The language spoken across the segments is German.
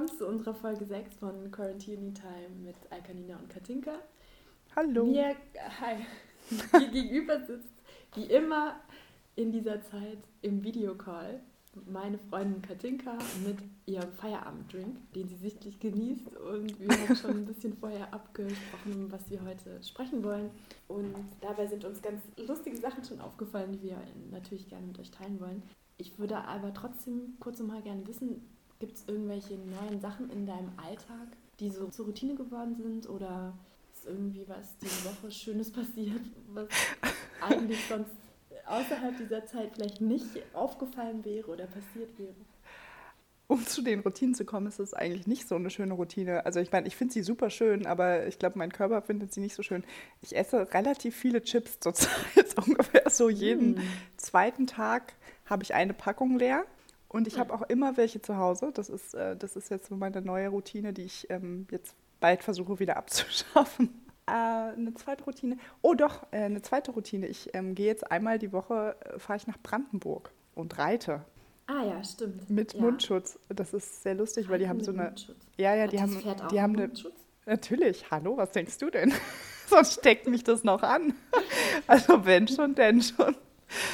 Willkommen zu unserer Folge 6 von Quarantine Time mit Alkanina und Katinka. Hallo. Mir, hi. Mir gegenüber sitzt wie immer in dieser Zeit im Videocall meine Freundin Katinka mit ihrem Feierabenddrink, den sie sichtlich genießt. Und wir haben schon ein bisschen vorher abgesprochen, was wir heute sprechen wollen. Und dabei sind uns ganz lustige Sachen schon aufgefallen, die wir natürlich gerne mit euch teilen wollen. Ich würde aber trotzdem kurz mal gerne wissen, gibt es irgendwelche neuen Sachen in deinem Alltag, die so zur Routine geworden sind oder ist irgendwie was diese Woche Schönes passiert, was eigentlich sonst außerhalb dieser Zeit vielleicht nicht aufgefallen wäre oder passiert wäre? Um zu den Routinen zu kommen, ist es eigentlich nicht so eine schöne Routine. Also ich meine, ich finde sie super schön, aber ich glaube, mein Körper findet sie nicht so schön. Ich esse relativ viele Chips zurzeit, ungefähr so jeden mm. zweiten Tag habe ich eine Packung leer. Und ich habe auch immer welche zu Hause. Das ist, äh, das ist jetzt so meine neue Routine, die ich ähm, jetzt bald versuche wieder abzuschaffen äh, eine zweite Routine. Oh doch, äh, eine zweite Routine. Ich ähm, gehe jetzt einmal die Woche, äh, fahre ich nach Brandenburg und reite. Ah ja, stimmt. Mit ja. Mundschutz. Das ist sehr lustig, weil die haben so eine. Mundschutz. Ja, ja, Hat die das haben, Pferd auch die haben eine. Mundschutz? Natürlich. Hallo, was denkst du denn? Sonst steckt mich das noch an. also wenn schon, denn schon.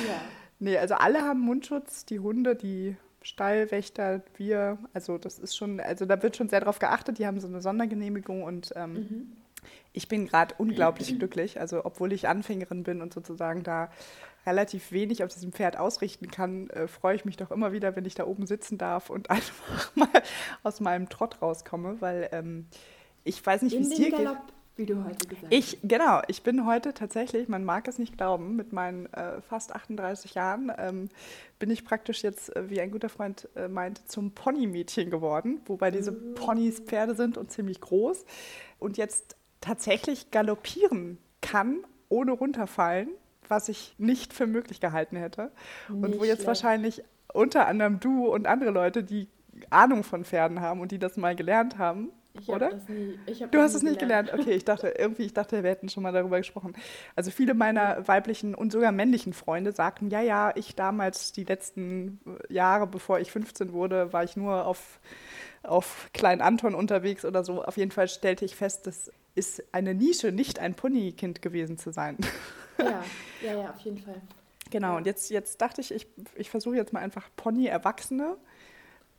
Ja. Nee, also alle haben Mundschutz, die Hunde, die Stallwächter, wir, also das ist schon, also da wird schon sehr drauf geachtet, die haben so eine Sondergenehmigung und ähm, Mhm. ich bin gerade unglaublich glücklich. Also obwohl ich Anfängerin bin und sozusagen da relativ wenig auf diesem Pferd ausrichten kann, äh, freue ich mich doch immer wieder, wenn ich da oben sitzen darf und einfach mal aus meinem Trott rauskomme, weil ähm, ich weiß nicht, wie es dir geht. Wie du heute gesagt Ich, genau, ich bin heute tatsächlich, man mag es nicht glauben, mit meinen äh, fast 38 Jahren ähm, bin ich praktisch jetzt, äh, wie ein guter Freund äh, meinte, zum Ponymädchen geworden, wobei diese Mhm. Ponys Pferde sind und ziemlich groß und jetzt tatsächlich galoppieren kann, ohne runterfallen, was ich nicht für möglich gehalten hätte. und Nicht wo jetzt schlecht. wahrscheinlich unter anderem du und andere Leute, die Ahnung von Pferden haben und die das mal gelernt haben, Ich oder? Das nie, ich Du das hast es nicht gelernt. Okay, ich dachte irgendwie, ich dachte, wir hätten schon mal darüber gesprochen. Also viele meiner weiblichen und sogar männlichen Freunde sagten, ja, ja, ich damals die letzten Jahre, bevor ich 15 wurde, war ich nur auf, auf Klein Anton unterwegs oder so. Auf jeden Fall stellte ich fest, das ist eine Nische, nicht ein Ponykind gewesen zu sein. Ja, ja, ja, auf jeden Fall. Genau, und jetzt, jetzt dachte ich, ich, ich versuche jetzt mal einfach Pony-Erwachsene.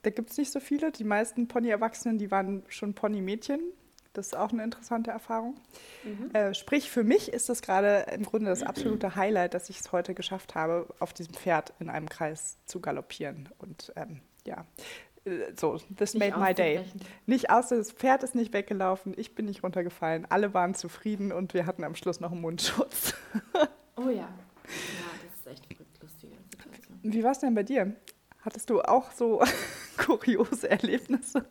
Da gibt es nicht so viele. Die meisten Pony-Erwachsenen, die waren schon Pony-Mädchen. Das ist auch eine interessante Erfahrung. Mhm. Äh, sprich, für mich ist das gerade im Grunde das absolute Highlight, dass ich es heute geschafft habe, auf diesem Pferd in einem Kreis zu galoppieren. Und ähm, ja, äh, so, this Nicht made my day. Nicht aus, das Pferd ist nicht weggelaufen, ich bin nicht runtergefallen, alle waren zufrieden und wir hatten am Schluss noch einen Mundschutz. Oh ja. Ja, das ist echt verrückt lustige Situation. Wie war es denn bei dir? Hattest du auch so kuriose Erlebnisse?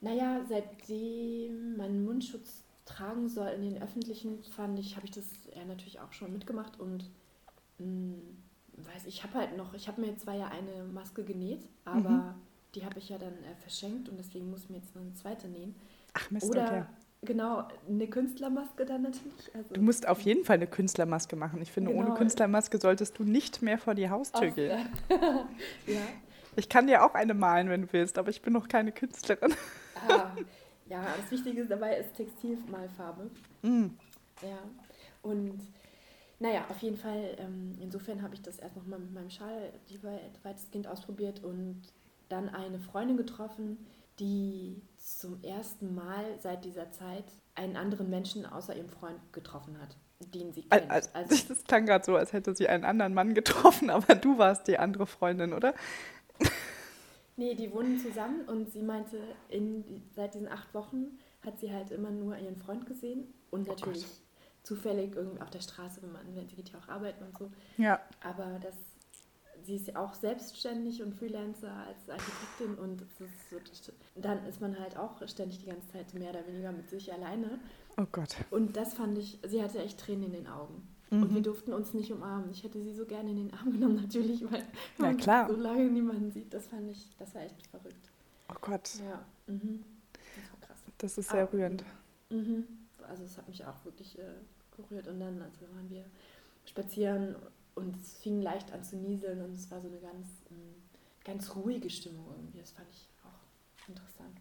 Naja, seitdem man Mundschutz tragen soll in den öffentlichen, fand ich, habe ich das ja natürlich auch schon mitgemacht und mh, weiß ich habe halt noch, ich habe mir zwar ja eine Maske genäht, aber Mhm. die habe ich ja dann äh, verschenkt und deswegen muss ich mir jetzt noch eine zweite nähen. Ach Mist, Oder okay. genau, eine Künstlermaske dann natürlich. Also, Du musst auf jeden Fall eine Künstlermaske machen. Ich finde, ohne Genau. Künstlermaske solltest du nicht mehr vor die Haustür Aus- gehen. ja. Ich kann dir auch eine malen, wenn du willst, aber ich bin noch keine Künstlerin. Ah, ja, das Wichtige dabei ist Textilmalfarbe. Mm. Ja, und naja, auf jeden Fall, ähm, insofern habe ich das erst nochmal mit meinem Schal weitestgehend ausprobiert und dann eine Freundin getroffen, die zum ersten Mal seit dieser Zeit einen anderen Menschen außer ihrem Freund getroffen hat, den sie kennt. Also, das klang gerade so, als hätte sie einen anderen Mann getroffen, aber du warst die andere Freundin, oder? Nee, die wohnen zusammen und sie meinte, in, seit diesen acht Wochen hat sie halt immer nur ihren Freund gesehen und natürlich Gott. zufällig irgendwie auf der Straße, wenn man, wenn sie geht ja auch arbeiten und so. Ja. Aber das, sie ist ja auch selbstständig und Freelancer als Architektin und ist so, dann ist man halt auch ständig die ganze Zeit mehr oder weniger mit sich alleine. Oh Gott. Und das fand ich, sie hatte echt Tränen in den Augen. Und wir Mhm. durften uns nicht umarmen. Ich hätte sie so gerne in den Arm genommen, natürlich, weil Na klar. so lange niemanden sieht. Das fand ich, das war echt verrückt. Oh Gott. Ja, mhm. das war krass. Das ist sehr Ah, rührend. Mhm. Also es hat mich auch wirklich äh, gerührt. Und dann also waren wir spazieren und es fing leicht an zu nieseln und es war so eine ganz, ähm, ganz ruhige Stimmung irgendwie. Das fand ich auch Interessant.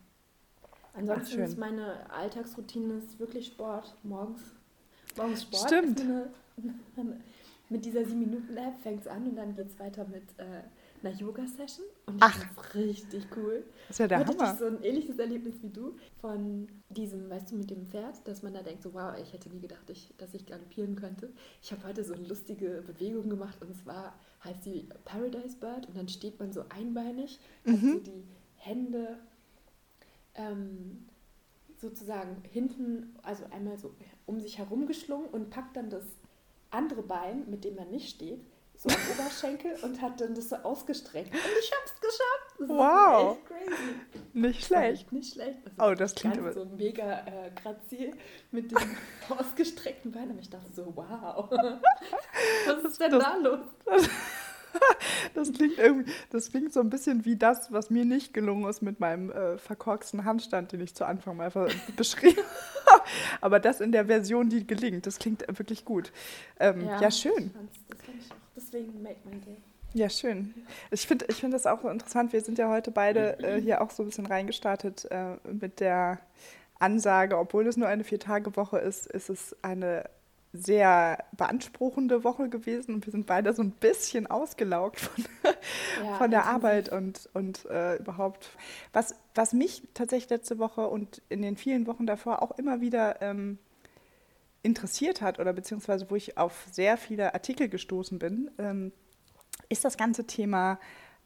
Ansonsten ist meine Alltagsroutine ist wirklich Sport. Morgens, morgens Sport. Stimmt. Eine, mit dieser 7-Minuten-App fängt es an und dann geht es weiter mit äh, einer Yoga-Session. Und ich Ach. find's richtig cool. Das ist ja der Hatte Hammer. ich so ein ähnliches Erlebnis wie du von diesem, weißt du, mit dem Pferd, dass man da denkt, so wow, ich hätte nie gedacht, ich, dass ich galoppieren könnte. Ich habe heute so eine lustige Bewegung gemacht und zwar heißt die Paradise Bird und dann steht man so einbeinig, hat Mhm. so die Hände ähm, sozusagen hinten, also einmal so um sich herum geschlungen und packt dann das andere Bein, mit dem man nicht steht, so am Oberschenkel und hat dann das so ausgestreckt. Und ich hab's geschafft. Das Wow. echt crazy. Nicht schlecht. echt Nicht schlecht. Oh, das klingt aber- so mega äh, grazil mit dem ausgestreckten Bein. Aber ich dachte so, wow. Was ist denn das- da los? Das klingt irgendwie, das klingt so ein bisschen wie das, was mir nicht gelungen ist mit meinem äh, verkorksten Handstand, den ich zu Anfang mal beschrieben habe. Aber das in der Version, die gelingt, das klingt wirklich gut. Ähm, ja. schön. Ich fand's- Das fand ich auch. Deswegen make my day. Ja, schön. Ich finde ich find das auch so interessant. Wir sind ja heute beide äh, hier auch so ein bisschen reingestartet äh, mit der Ansage, obwohl es nur eine Vier-Tage-Woche ist, ist es eine sehr beanspruchende Woche gewesen und wir sind beide so ein bisschen ausgelaugt von, Ja, von der. Arbeit und, und äh, überhaupt. Was, was mich tatsächlich letzte Woche und in den vielen Wochen davor auch immer wieder ähm, interessiert hat oder beziehungsweise wo ich auf sehr viele Artikel gestoßen bin, ähm, ist das ganze Thema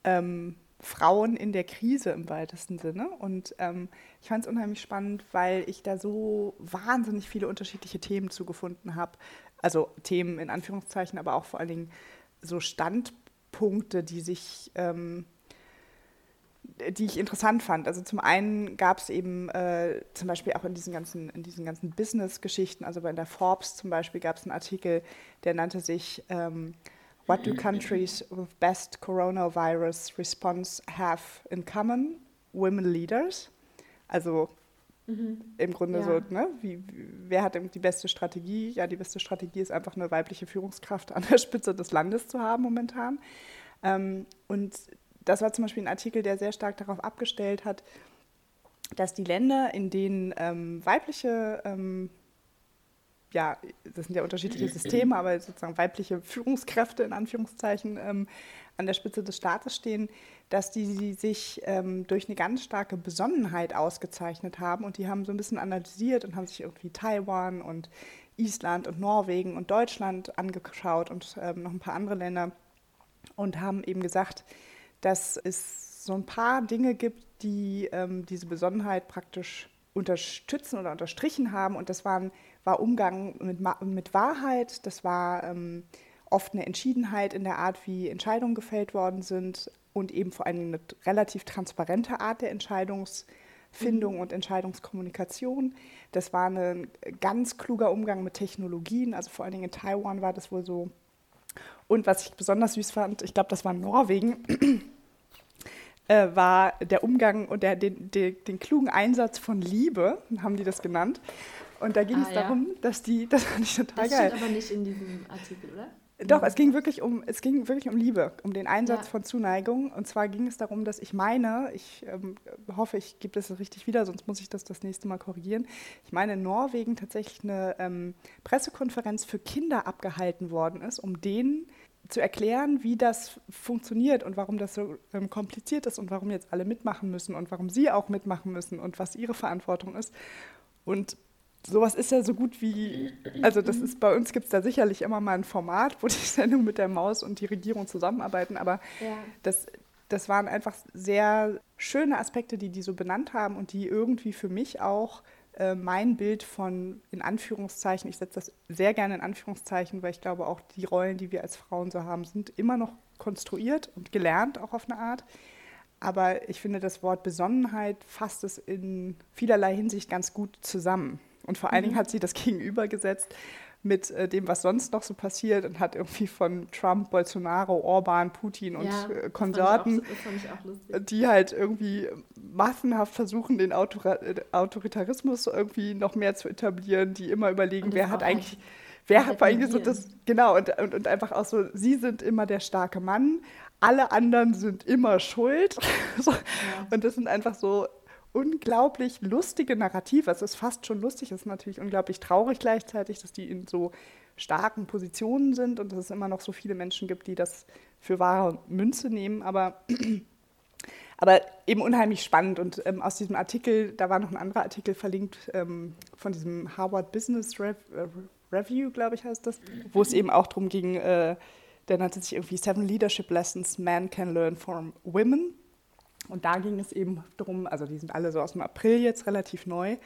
ähm, Frauen in der Krise im weitesten Sinne. Und ähm, ich fand es unheimlich spannend, weil ich da so wahnsinnig viele unterschiedliche Themen zugefunden habe. Also Themen in Anführungszeichen, aber auch vor allen Dingen so Standpunkte, die sich ähm, die ich interessant fand. Also zum einen gab es eben äh, zum Beispiel auch in diesen ganzen, ganzen Business-Geschichten, also bei der Forbes zum Beispiel gab es einen Artikel, der nannte sich ähm, What do countries with best coronavirus response have in common? Women leaders. Also Mhm. im Grunde Ja. so, ne, wie, wer hat die beste Strategie? Ja, die beste Strategie ist einfach eine weibliche Führungskraft an der Spitze des Landes zu haben momentan. Ähm, und das war zum Beispiel ein Artikel, der sehr stark darauf abgestellt hat, dass die Länder, in denen ähm, weibliche, ähm, ja, das sind ja unterschiedliche Systeme, aber sozusagen weibliche Führungskräfte in Anführungszeichen ähm, an der Spitze des Staates stehen, dass die, die sich ähm, durch eine ganz starke Besonnenheit ausgezeichnet haben und die haben so ein bisschen analysiert und haben sich irgendwie Taiwan und Island und Norwegen und Deutschland angeschaut und ähm, noch ein paar andere Länder und haben eben gesagt, dass es so ein paar Dinge gibt, die ähm, diese Besonnenheit praktisch unterstützen oder unterstrichen haben. Und das waren, war Umgang mit, mit Wahrheit, das war ähm, oft eine Entschiedenheit in der Art, wie Entscheidungen gefällt worden sind und eben vor allem eine relativ transparente Art der Entscheidungsfindung und Entscheidungskommunikation. Das war ein ganz kluger Umgang mit Technologien, also vor allen Dingen in Taiwan war das wohl so. Und was ich besonders süß fand, ich glaube, das war Norwegen, äh, war der Umgang und der, den, den, den klugen Einsatz von Liebe, haben die das genannt. Und da ging Ah, es ja. darum, dass die, das fand ich total Das geil. steht aber nicht in diesem Artikel, oder? Doch, es ging wirklich um, es ging wirklich um Liebe, um den Einsatz Ja. von Zuneigung. Und zwar ging es darum, dass ich meine, ich ähm, hoffe, ich gebe das richtig wieder, sonst muss ich das das nächste Mal korrigieren. Ich meine, in Norwegen tatsächlich eine ähm, Pressekonferenz für Kinder abgehalten worden ist, um denen zu erklären, wie das funktioniert und warum das so ähm, kompliziert ist und warum jetzt alle mitmachen müssen und warum sie auch mitmachen müssen und was ihre Verantwortung ist. Und sowas ist ja so gut wie, also das ist bei uns gibt es da sicherlich immer mal ein Format, wo die Sendung mit der Maus und die Regierung zusammenarbeiten, aber Ja. das, das waren einfach sehr schöne Aspekte, die die so benannt haben und die irgendwie für mich auch äh, mein Bild von, in Anführungszeichen, ich setze das sehr gerne in Anführungszeichen, weil ich glaube auch die Rollen, die wir als Frauen so haben, sind immer noch konstruiert und gelernt, auch auf eine Art. Aber ich finde, das Wort Besonnenheit fasst es in vielerlei Hinsicht ganz gut zusammen. Und vor allen Dingen hat sie das gegenübergesetzt mit äh, dem, was sonst noch so passiert und hat irgendwie von Trump, Bolsonaro, Orban, Putin und ja, äh, Konsorten, auch- die halt irgendwie massenhaft versuchen, den Autora äh, Autoritarismus irgendwie noch mehr zu etablieren, die immer überlegen, wer hat auch eigentlich, halt wer halt hat eigentlich so das, genau, und, und, und einfach auch so, sie sind immer der starke Mann, alle anderen sind immer schuld. so. Ja. Und das sind einfach so unglaublich lustige Narrative. Es ist fast schon lustig, es ist natürlich unglaublich traurig gleichzeitig, dass die in so starken Positionen sind und dass es immer noch so viele Menschen gibt, die das für wahre Münze nehmen. Aber, aber eben unheimlich spannend. Und ähm, aus diesem Artikel, da war noch ein anderer Artikel verlinkt ähm, von diesem Harvard Business Rev äh, Review, glaube ich, heißt das, wo es eben auch darum ging, äh, der nannte sich irgendwie Seven Leadership Lessons Men Can Learn from Women. Und da ging es eben darum, also die sind alle so aus dem April jetzt relativ neu,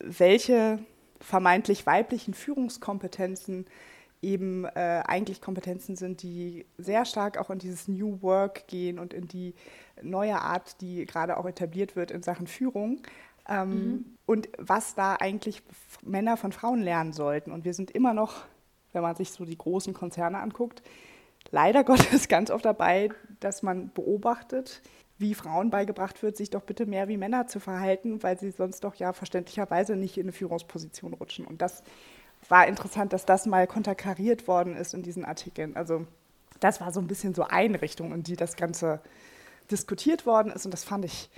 welche vermeintlich weiblichen Führungskompetenzen eben äh, eigentlich Kompetenzen sind, die sehr stark auch in dieses New Work gehen und in die neue Art, die gerade auch etabliert wird in Sachen Führung. Ähm, mhm. Und was da eigentlich Männer von Frauen lernen sollten. Und wir sind immer noch, wenn man sich so die großen Konzerne anguckt, leider Gottes ganz oft dabei, dass man beobachtet, wie Frauen beigebracht wird, sich doch bitte mehr wie Männer zu verhalten, weil sie sonst doch ja verständlicherweise nicht in eine Führungsposition rutschen. Und das war interessant, dass das mal konterkariert worden ist in diesen Artikeln. Also das war so ein bisschen so Einrichtung, in die das Ganze diskutiert worden ist. Und das fand ich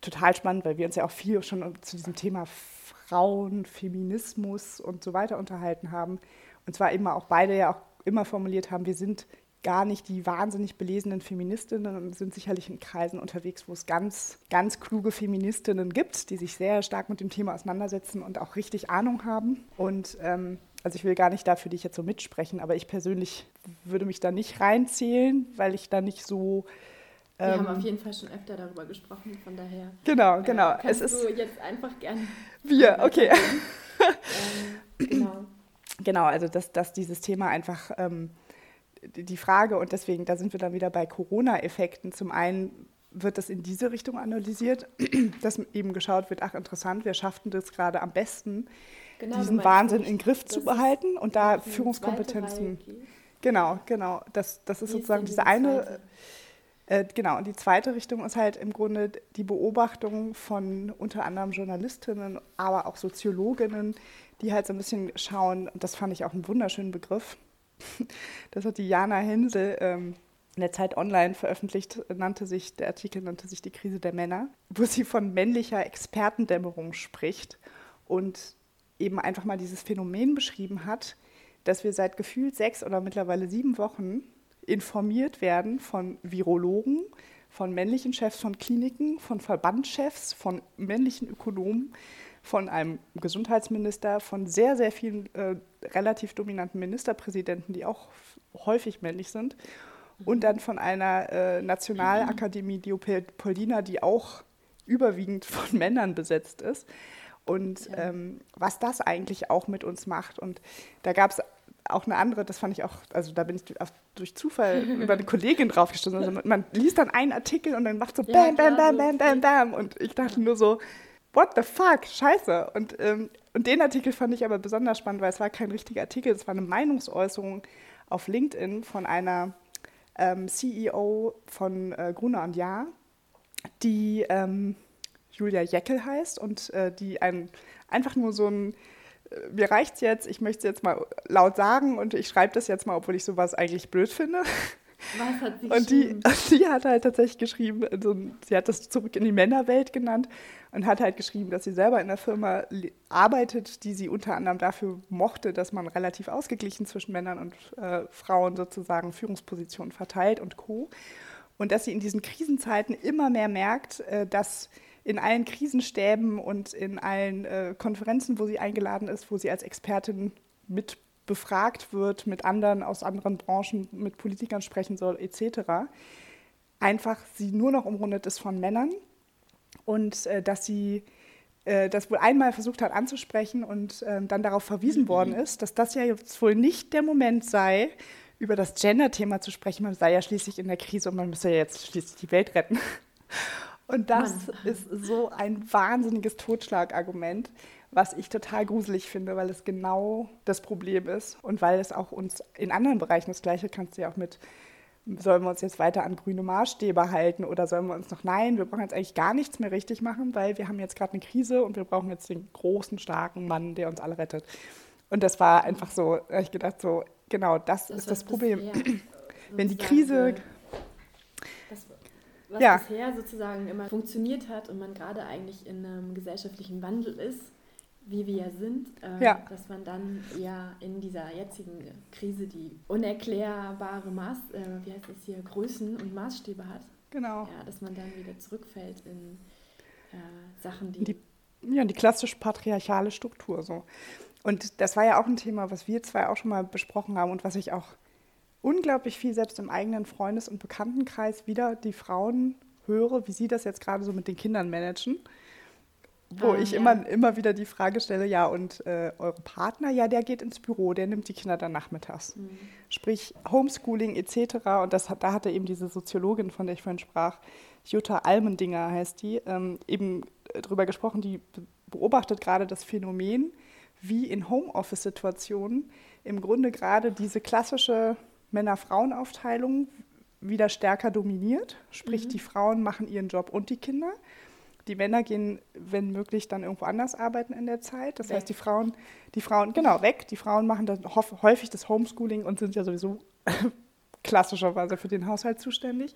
total spannend, weil wir uns ja auch viel schon zu diesem Thema Frauen, Feminismus und so weiter unterhalten haben. Und zwar immer auch beide ja auch immer formuliert haben, wir sind gar nicht die wahnsinnig belesenen Feministinnen und sind sicherlich in Kreisen unterwegs, wo es ganz, ganz kluge Feministinnen gibt, die sich sehr stark mit dem Thema auseinandersetzen und auch richtig Ahnung haben. Und ähm, also ich will gar nicht dafür dich jetzt so mitsprechen, aber ich persönlich würde mich da nicht reinzählen, weil ich da nicht so wir ähm, haben auf jeden Fall schon öfter darüber gesprochen, von daher. Genau, genau. Äh, kannst es ist du jetzt einfach gerne. Wir, okay. ähm, genau. Genau, also dass, dass dieses Thema einfach ähm, die Frage, und deswegen, da sind wir dann wieder bei Corona-Effekten. Zum einen wird das in diese Richtung analysiert, dass eben geschaut wird, ach interessant, wir schafften das gerade am besten, genau, diesen Wahnsinn in den Griff zu behalten und da Führungskompetenzen. Genau, genau. Das, das ist Wie sozusagen diese eine. Äh, genau, und die zweite Richtung ist halt im Grunde die Beobachtung von unter anderem Journalistinnen, aber auch Soziologinnen, die halt so ein bisschen schauen, und das fand ich auch einen wunderschönen Begriff, Das hat die Jana Hensel ähm, in der Zeit online veröffentlicht, nannte sich, der Artikel nannte sich Die Krise der Männer, wo sie von männlicher Expertendämmerung spricht und eben einfach mal dieses Phänomen beschrieben hat, dass wir seit gefühlt sechs oder mittlerweile sieben Wochen informiert werden von Virologen, von männlichen Chefs von Kliniken, von Verbandschefs, von männlichen Ökonomen, von einem Gesundheitsminister, von sehr, sehr vielen äh, relativ dominanten Ministerpräsidenten, die auch häufig männlich sind, und dann von einer äh, Nationalakademie Leopoldina, die auch überwiegend von Männern besetzt ist. Und ja. ähm, was das eigentlich auch mit uns macht. Und da gab es auch eine andere, das fand ich auch, also da bin ich durch Zufall über eine Kollegin draufgestoßen. Also man liest dann einen Artikel und dann macht so bam, bam, bam, bam, bam, bam. Und ich dachte nur so, what the fuck, scheiße. Und, ähm, und den Artikel fand ich aber besonders spannend, weil es war kein richtiger Artikel, es war eine Meinungsäußerung auf LinkedIn von einer ähm, CEO von äh, Gruner und Jahr, die ähm, Julia Jeckel heißt und äh, die ein, einfach nur so ein äh, mir reicht's jetzt, ich möchte es jetzt mal laut sagen und ich schreibe das jetzt mal, obwohl ich sowas eigentlich blöd finde. Was hat sie und die, die hat halt tatsächlich geschrieben, also sie hat das zurück in die Männerwelt genannt und hat halt geschrieben, dass sie selber in einer Firma arbeitet, die sie unter anderem dafür mochte, dass man relativ ausgeglichen zwischen Männern und äh, Frauen sozusagen Führungspositionen verteilt und co. Und dass sie in diesen Krisenzeiten immer mehr merkt, äh, dass in allen Krisenstäben und in allen äh, Konferenzen, wo sie eingeladen ist, wo sie als Expertin mit befragt wird, mit anderen aus anderen Branchen, mit Politikern sprechen soll, etc., einfach sie nur noch umrundet ist von Männern und äh, dass sie äh, das wohl einmal versucht hat anzusprechen und äh, dann darauf verwiesen worden ist, dass das ja jetzt wohl nicht der Moment sei, über das Gender-Thema zu sprechen. Man sei ja schließlich in der Krise und man müsse ja jetzt schließlich die Welt retten. Und das Mann. ist so ein wahnsinniges Totschlagargument, was ich total gruselig finde, weil es genau das Problem ist und weil es auch uns in anderen Bereichen das Gleiche kannst du ja auch mit, sollen wir uns jetzt weiter an grüne Maßstäbe halten oder sollen wir uns noch, nein, wir brauchen jetzt eigentlich gar nichts mehr richtig machen, weil wir haben jetzt gerade eine Krise und wir brauchen jetzt den großen, starken Mann, der uns alle rettet. Und das war einfach so, ich gedacht so, genau, das, das ist das Problem. Wenn die Krise... Das, was Ja. bisher sozusagen immer funktioniert hat und man gerade eigentlich in einem gesellschaftlichen Wandel ist, wie wir ja sind, ähm, Ja. dass man dann eher in dieser jetzigen Krise die unerklärbare Maß, äh, wie heißt das hier, Größen und Maßstäbe hat. Genau. Ja, dass man dann wieder zurückfällt in äh, Sachen, die, Die- Ja, die klassisch patriarchale Struktur so. Und das war ja auch ein Thema, was wir zwei auch schon mal besprochen haben und was ich auch unglaublich viel selbst im eigenen Freundes- und Bekanntenkreis wieder die Frauen höre, wie sie das jetzt gerade so mit den Kindern managen. Wo Ah, ich ja. immer, immer wieder die Frage stelle, ja, und äh, eure Partner, ja, der geht ins Büro, der nimmt die Kinder dann nachmittags. Hm. Sprich Homeschooling etc. Und das, hat- da hatte eben diese Soziologin, von der ich vorhin sprach, Jutta Almendinger heißt die, ähm, eben drüber gesprochen, die be- beobachtet gerade das Phänomen, wie in Homeoffice-Situationen im Grunde gerade diese klassische Männer-Frauen-Aufteilung wieder stärker dominiert. Sprich, Mhm. die Frauen machen ihren Job und die Kinder. Die Männer gehen, wenn möglich, dann irgendwo anders arbeiten in der Zeit. Das Weg. heißt, die Frauen, die Frauen, genau, weg. Die Frauen machen dann häufig das Homeschooling und sind ja sowieso klassischerweise für den Haushalt zuständig.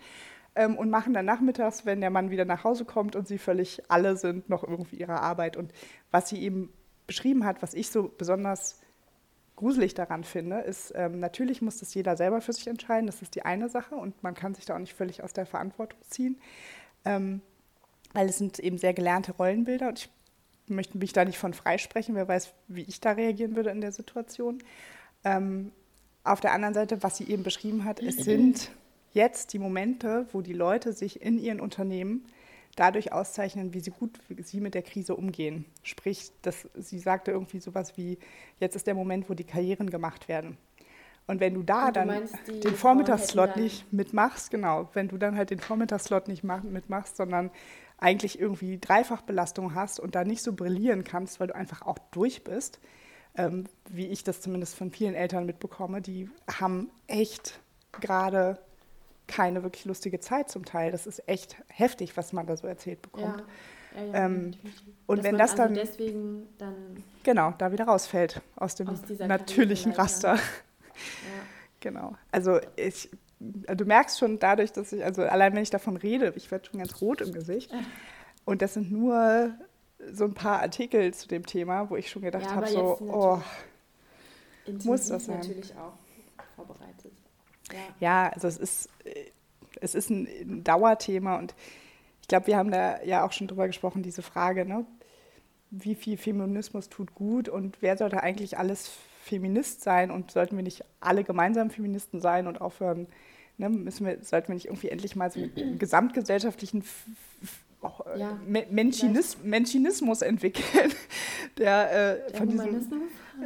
Ähm, und machen dann nachmittags, wenn der Mann wieder nach Hause kommt und sie völlig alle sind, noch irgendwie ihrer Arbeit. Und was sie eben beschrieben hat, was ich so besonders gruselig daran finde, ist, ähm, natürlich muss das jeder selber für sich entscheiden. Das ist die eine Sache und man kann sich da auch nicht völlig aus der Verantwortung ziehen. Ähm, weil es sind eben sehr gelernte Rollenbilder und ich möchte mich da nicht von freisprechen. Wer weiß, wie ich da reagieren würde in der Situation. Ähm, auf der anderen Seite, was sie eben beschrieben hat, es sind jetzt die Momente, wo die Leute sich in ihren Unternehmen dadurch auszeichnen, wie sie gut wie sie mit der Krise umgehen. Sprich, dass sie sagte irgendwie sowas wie, jetzt ist der Moment, wo die Karrieren gemacht werden. Und wenn du da du dann meinst, den Vormittagsslot nicht mitmachst, genau, wenn du dann halt den Vormittagsslot nicht mach, mitmachst, sondern eigentlich irgendwie Dreifachbelastung hast und da nicht so brillieren kannst, weil du einfach auch durch bist, ähm, wie ich das zumindest von vielen Eltern mitbekomme, die haben echt gerade keine wirklich lustige Zeit zum Teil. Das ist echt heftig, was man da so erzählt bekommt. Ja, ja, ja, Ähm, und Dass wenn das also dann- deswegen dann, Genau, da wieder rausfällt aus dem Aus natürlichen. Raster. Genau. Also ich, du merkst schon dadurch, dass ich, also allein wenn ich davon rede, ich werde schon ganz rot im Gesicht. Und das sind nur so ein paar Artikel zu dem Thema, wo ich schon gedacht Ja, habe, so, oh, Muss das sein. natürlich auch vorbereitet. Ja. ja, also es ist, es ist ein, ein Dauerthema und ich glaube, wir haben da ja auch schon drüber gesprochen, diese Frage, ne? wie viel Feminismus tut gut und wer sollte eigentlich alles Feminist sein und sollten wir nicht alle gemeinsam Feministen sein und aufhören, ne? Müssen wir, sollten wir nicht irgendwie endlich mal so einen gesamtgesellschaftlichen auch, Ja, Me- Menschenis Menschenismus entwickeln, der, äh, Der von diesem Humanismus?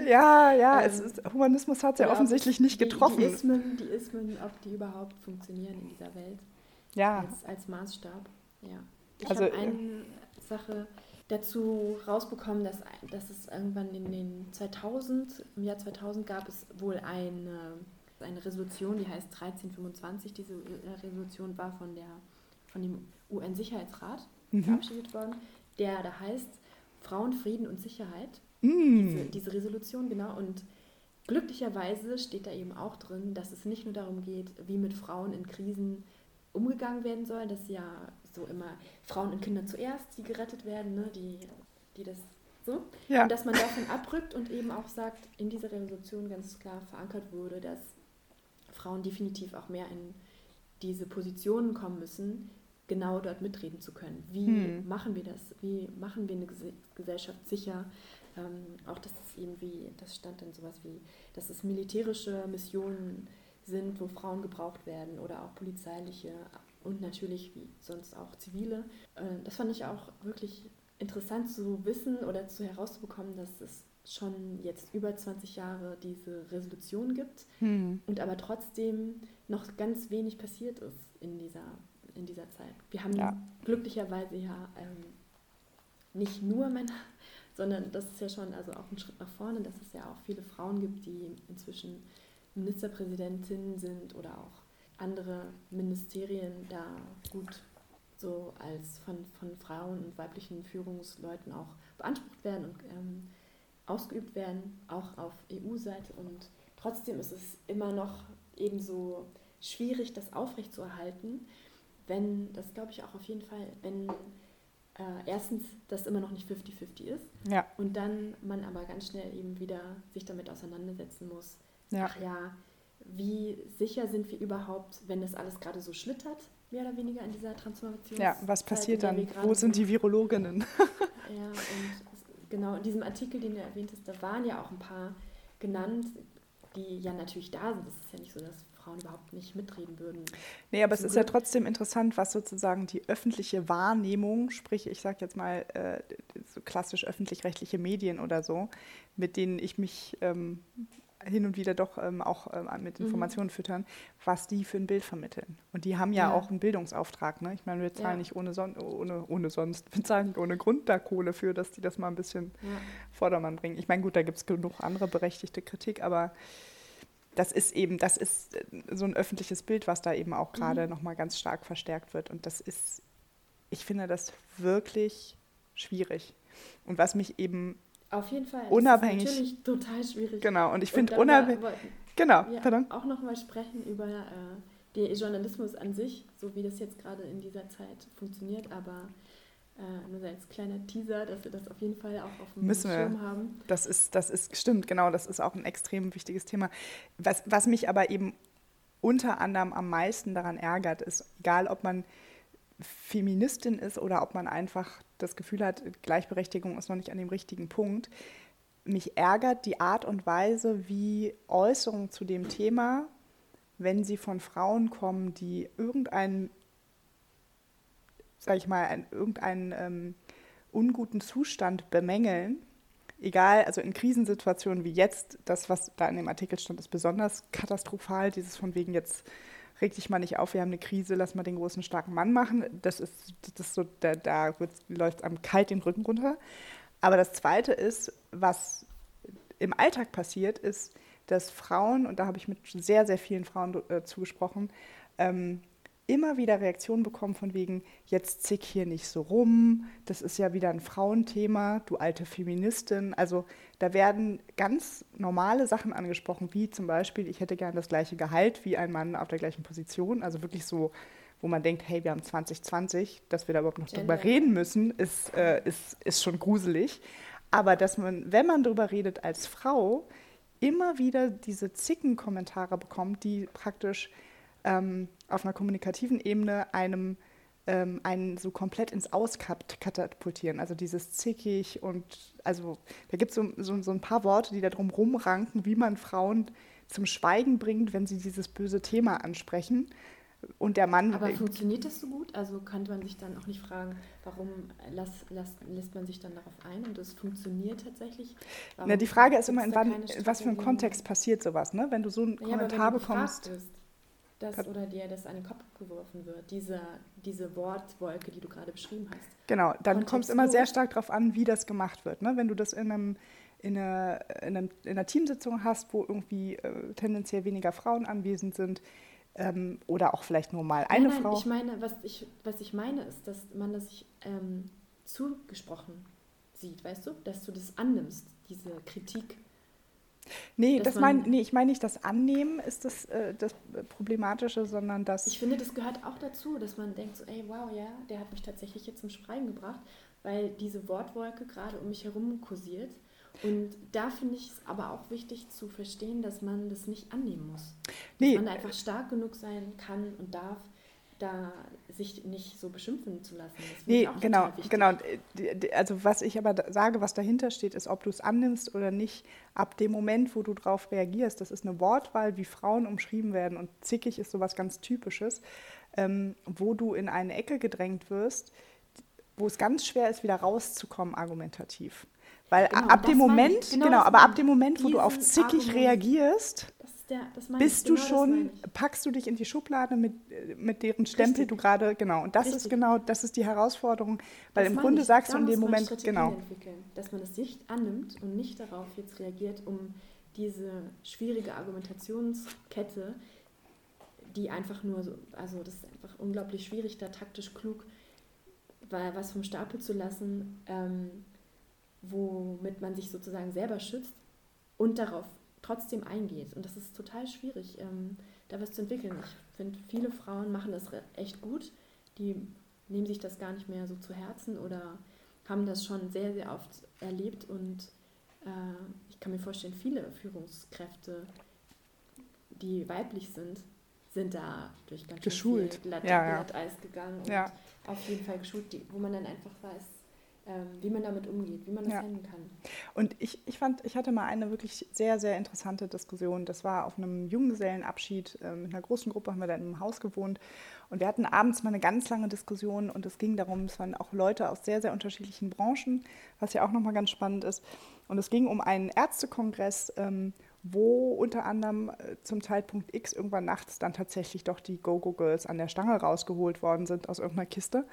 ja, ja, Ähm, es ist, Humanismus hat es ja offensichtlich nicht die, getroffen. Die Ismen, die Ismen, ob die überhaupt funktionieren in dieser Welt ja, als, als Maßstab. Ja. Ich Also, habe eine Sache dazu rausbekommen, dass, dass es irgendwann in den 2000, im Jahr 2000 gab es wohl eine, eine Resolution, die heißt 1325. Diese äh, Resolution war von, der, von dem UN-Sicherheitsrat Mhm. verabschiedet worden, der da heißt Frauen, Frieden und Sicherheit. Mm. Diese, diese Resolution, genau. Und glücklicherweise steht da eben auch drin, dass es nicht nur darum geht, wie mit Frauen in Krisen umgegangen werden soll, dass ja so immer Frauen und Kinder zuerst, die gerettet werden, ne, die, die das so. ja. Und dass man davon abrückt und eben auch sagt, in dieser Resolution ganz klar verankert wurde, dass Frauen definitiv auch mehr in diese Positionen kommen müssen, genau dort mitreden zu können. Wie Hm. machen wir das? Wie machen wir eine Ges Gesellschaft sicher? Ähm, auch dass es irgendwie, das stand dann sowas wie, dass es militärische Missionen sind, wo Frauen gebraucht werden oder auch polizeiliche und natürlich wie sonst auch zivile. Äh, das fand ich auch wirklich interessant zu wissen oder zu herauszubekommen, dass es schon jetzt über 20 Jahre diese Resolution gibt Hm. und aber trotzdem noch ganz wenig passiert ist in dieser, in dieser Zeit. Wir haben Ja. glücklicherweise ja ähm, nicht nur Männer, sondern das ist ja schon also auch ein Schritt nach vorne, dass es ja auch viele Frauen gibt, die inzwischen Ministerpräsidentinnen sind oder auch andere Ministerien da gut so als von, von Frauen und weiblichen Führungsleuten auch beansprucht werden und ähm, ausgeübt werden, auch auf EU-Seite. Und trotzdem ist es immer noch ebenso schwierig, das aufrechtzuerhalten, wenn, das glaube ich auch auf jeden Fall, wenn äh, erstens das immer noch nicht 50-50 ist Ja. und dann man aber ganz schnell eben wieder sich damit auseinandersetzen muss. Ja. Ach ja, wie sicher sind wir überhaupt, wenn das alles gerade so schlittert, mehr oder weniger in dieser Transformation? Ja, was passiert dann? Wo sind die Virologinnen? Ja, und genau, in diesem Artikel, den du erwähnt hast, da waren ja auch ein paar genannt, die ja natürlich da sind. Es ist ja nicht so, dass Frauen überhaupt nicht mitreden würden. Nee, aber es ist ja trotzdem interessant, was sozusagen die öffentliche Wahrnehmung, sprich, ich sage jetzt mal äh, so klassisch öffentlich-rechtliche Medien oder so, mit denen ich mich ähm, hin und wieder doch ähm, auch ähm, mit Mhm. Informationen füttern, was die für ein Bild vermitteln. Und die haben ja, Ja. auch einen Bildungsauftrag. Ne? Ich meine, wir zahlen Ja. nicht ohne, Son ohne, ohne sonst, wir zahlen nicht ohne Grund da Kohle für, dass die das mal ein bisschen Ja. Vordermann bringen. Ich meine, gut, da gibt es genug andere berechtigte Kritik, aber das ist eben, das ist äh, so ein öffentliches Bild, was da eben auch gerade Mhm. nochmal ganz stark verstärkt wird. Und das ist, ich finde das wirklich schwierig. Und was mich eben, Auf jeden Fall. Das Unabhängig- Ist natürlich total schwierig. genau, und ich finde unabhängig, genau, wir pardon. auch nochmal sprechen über äh, den Journalismus an sich, so wie das jetzt gerade in dieser Zeit funktioniert, aber äh, nur als kleiner Teaser, dass wir das auf jeden Fall auch auf dem Müssen wir. Schirm haben. Das ist, das ist, stimmt, genau, das ist auch ein extrem wichtiges Thema. Was, was mich aber eben unter anderem am meisten daran ärgert, ist, egal ob man Feministin ist oder ob man einfach das Gefühl hat, Gleichberechtigung ist noch nicht an dem richtigen Punkt, mich ärgert die Art und Weise, wie Äußerungen zu dem Thema, wenn sie von Frauen kommen, die irgendeinen, sag ich mal, ein, irgendeinen ähm, unguten Zustand bemängeln, egal, also in Krisensituationen wie jetzt, das, was da in dem Artikel stand, ist besonders katastrophal, dieses von wegen jetzt reg dich mal nicht auf, wir haben eine Krise, lass mal den großen, starken Mann machen. Das ist, das ist so, da, da läuft einem kalt den Rücken runter. Aber das Zweite ist, was im Alltag passiert, ist, dass Frauen, und da habe ich mit sehr, sehr vielen Frauen äh, zugesprochen, ähm, immer wieder Reaktionen bekommen von wegen, jetzt zick hier nicht so rum, das ist ja wieder ein Frauenthema, du alte Feministin. Also da werden ganz normale Sachen angesprochen, wie zum Beispiel, ich hätte gern das gleiche Gehalt wie ein Mann auf der gleichen Position. Also wirklich so, wo man denkt, hey, wir haben 2020, dass wir da überhaupt noch drüber Gender. reden müssen, ist, äh, ist, ist schon gruselig. Aber dass man, wenn man darüber redet als Frau, immer wieder diese Zicken-Kommentare bekommt, die praktisch ähm, auf einer kommunikativen Ebene einem ähm, einen so komplett ins Aus kat- katapultieren. Also dieses zickig und also da gibt so, so, so ein paar Worte, die da drum rumranken, wie man Frauen zum Schweigen bringt, wenn sie dieses böse Thema ansprechen. Und der Mann. Aber funktioniert das so gut? Also könnte man sich dann auch nicht fragen, warum lass, lass, lässt man sich dann darauf ein und es funktioniert tatsächlich? na, die Frage ist immer, in wann, was für einem? Kontext passiert sowas, ne? Wenn du so einen Ja, Kommentar bekommst. wirst, Pat- oder dir das an den Kopf geworfen wird, diese, diese Wortwolke, die du gerade beschrieben hast. Genau, dann kommt es immer sehr stark darauf an, wie das gemacht wird. Ne? Wenn du das in, einem, in, einer, in, einem, in einer Teamsitzung hast, wo irgendwie äh, tendenziell weniger Frauen anwesend sind ähm, oder auch vielleicht nur mal eine nein, nein, Frau. Ich meine, was ich, was ich meine, ist, dass man das sich ähm, zugesprochen sieht, weißt du? Dass du das annimmst, diese Kritik. Nee, dass das mein, nee, ich meine nicht, das Annehmen ist das, äh, das Problematische, sondern das. Ich finde, das gehört auch dazu, dass man denkt, so, ey, wow, ja, der hat mich tatsächlich jetzt zum Schreiben gebracht, weil diese Wortwolke gerade um mich herum kursiert. Und da finde ich es aber auch wichtig zu verstehen, dass man das nicht annehmen muss. Dass Nee. man einfach stark genug sein kann und darf, da sich nicht so beschimpfen zu lassen. Das Nee, genau, genau. Also was ich aber sage, was dahinter steht, ist, ob du es annimmst oder nicht. Ab dem Moment, wo du darauf reagierst, das ist eine Wortwahl, wie Frauen umschrieben werden und zickig ist sowas ganz Typisches, ähm, wo du in eine Ecke gedrängt wirst, wo es ganz schwer ist, wieder rauszukommen argumentativ. Weil Genau, ab dem ich. Moment, Genau genau, aber ab dem Moment, wo du auf zickig Argument. reagierst, der, das meine bist du genau schon, packst du dich in die Schublade mit, äh, mit deren Stempel Richtig. du gerade, genau. Und das ist Richtig. genau, das ist die Herausforderung, weil Das im Grunde ich. sagst du in dem Moment, genau. Dass man es nicht annimmt und nicht darauf jetzt reagiert, um diese schwierige Argumentationskette, die einfach nur so, also das ist einfach unglaublich schwierig, da taktisch klug was vom Stapel zu lassen, ähm, womit man sich sozusagen selber schützt und darauf trotzdem eingeht. Und das ist total schwierig, ähm, da was zu entwickeln. Ich finde, viele Frauen machen das echt gut, die nehmen sich das gar nicht mehr so zu Herzen oder haben das schon sehr, sehr oft erlebt und äh, ich kann mir vorstellen, viele Führungskräfte, die weiblich sind, sind da durch ganz geschult. viel Glatt, ja, ja. Glatteis gegangen und Ja. auf jeden Fall geschult, die, wo man dann einfach weiß, wie man damit umgeht, wie man das Ja. handeln kann. Und ich, ich fand, ich hatte mal eine wirklich sehr, sehr interessante Diskussion. Das war auf einem Junggesellenabschied. ähm, Mit einer großen Gruppe haben wir da in einem Haus gewohnt. Und wir hatten abends mal eine ganz lange Diskussion und es ging darum, es waren auch Leute aus sehr, sehr unterschiedlichen Branchen, was ja auch nochmal ganz spannend ist. Und es ging um einen Ärztekongress, ähm, wo unter anderem äh, zum Zeitpunkt X irgendwann nachts dann tatsächlich doch die Go-Go-Girls an der Stange rausgeholt worden sind aus irgendeiner Kiste.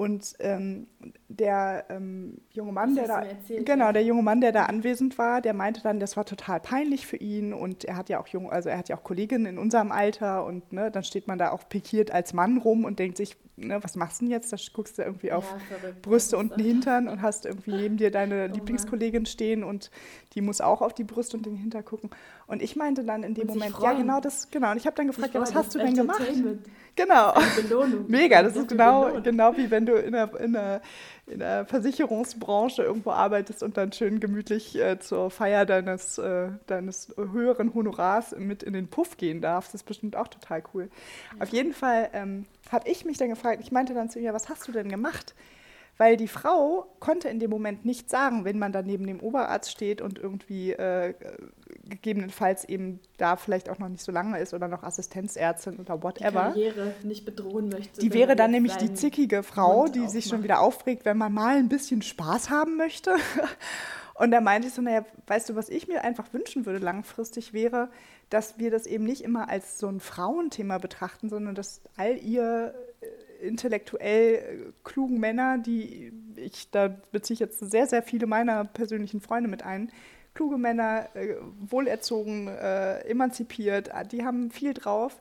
Und ähm, der ähm, junge Mann, Das der da, erzählt, genau, ja. der junge Mann, der da anwesend war, der meinte dann, das war total peinlich für ihn und er hat ja auch jung, also er hat ja auch Kolleginnen in unserem Alter und ne, dann steht man da auch pikiert als Mann rum und denkt sich, ne, was machst du denn jetzt? Da guckst du irgendwie auf Ja, verrückt. Brüste und den Hintern und hast irgendwie neben dir deine Mann. Lieblingskollegin stehen und die muss auch auf die Brüste und den Hinter gucken. Und ich meinte dann in dem Moment, ja freuen. genau das, genau. Und ich habe dann gefragt, ja, was hast du denn gemacht? Genau. Belohnung. Mega, das ist genau, Belohnung. genau wie wenn du in der, in, der, in der Versicherungsbranche irgendwo arbeitest und dann schön gemütlich äh, zur Feier deines, äh, deines höheren Honorars mit in den Puff gehen darfst. Das ist bestimmt auch total cool. Auf jeden Fall ähm, habe ich mich dann gefragt, ich meinte dann zu ihr, was hast du denn gemacht? Weil die Frau konnte in dem Moment nicht sagen, wenn man da neben dem Oberarzt steht und irgendwie äh, gegebenenfalls eben da vielleicht auch noch nicht so lange ist oder noch Assistenzärztin oder die whatever. Karriere nicht bedrohen möchte. Die wäre dann nämlich die zickige Frau, Mund die sich schon aufmacht. wieder aufregt, wenn man mal ein bisschen Spaß haben möchte. Und da meinte ich so, naja, weißt du, was ich mir einfach wünschen würde langfristig wäre, dass wir das eben nicht immer als so ein Frauenthema betrachten, sondern dass all ihr äh, intellektuell äh, klugen Männer, die ich, da beziehe ich jetzt sehr, sehr viele meiner persönlichen Freunde mit ein, kluge Männer, äh, wohlerzogen, äh, emanzipiert, die haben viel drauf.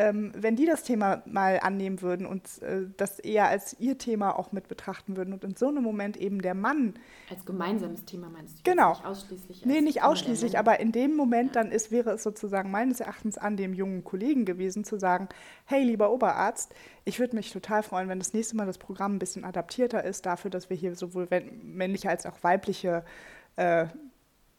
Ähm, wenn die das Thema mal annehmen würden und äh, das eher als ihr Thema auch mit betrachten würden und in so einem Moment eben der Mann, Als gemeinsames Thema meinst du? Genau. Nicht ausschließlich. nee, nicht ausschließlich, aber in dem Moment dann ist, wäre es sozusagen meines Erachtens an dem jungen Kollegen gewesen zu sagen, hey, lieber Oberarzt, ich würde mich total freuen, wenn das nächste Mal das Programm ein bisschen adaptierter ist dafür, dass wir hier sowohl männliche als auch weibliche äh,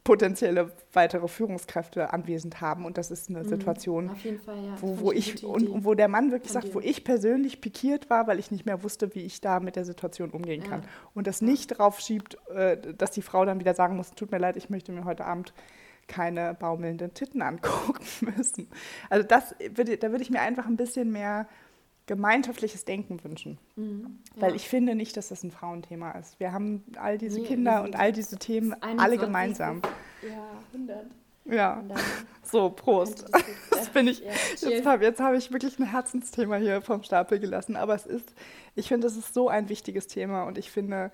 potenzielle weitere Führungskräfte anwesend haben. Und das ist eine Mhm. Situation, Fall, ja. wo, wo ich und, wo der Mann wirklich sagt, wo ich persönlich pikiert war, weil ich nicht mehr wusste, wie ich da mit der Situation umgehen Ja. kann. Und das nicht darauf schiebt, äh, dass die Frau dann wieder sagen muss, tut mir leid, ich möchte mir heute Abend keine baumelnden Titten angucken müssen. Also das würde, da würde ich mir einfach ein bisschen mehr gemeinschaftliches Denken wünschen. Mhm. Weil Ja. ich finde nicht, dass das ein Frauenthema ist. Wir haben all diese Nee, Kinder und all diese Themen alle 21. gemeinsam. Ja, 100. Ja, so, Prost. das Das bin ich. Ja, Jetzt habe jetzt hab ich wirklich ein Herzensthema hier vom Stapel gelassen. Aber es ist, ich finde, es ist so ein wichtiges Thema und ich finde,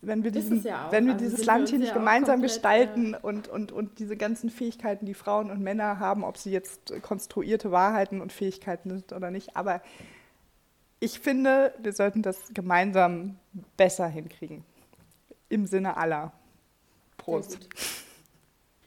wenn wir, diesen, es ja wenn wir Also dieses Land hier nicht ja gemeinsam komplett, gestalten äh, und, und, und diese ganzen Fähigkeiten, die Frauen und Männer haben, ob sie jetzt konstruierte Wahrheiten und Fähigkeiten sind oder nicht, aber ich finde, wir sollten das gemeinsam besser hinkriegen. Im Sinne aller. Prost.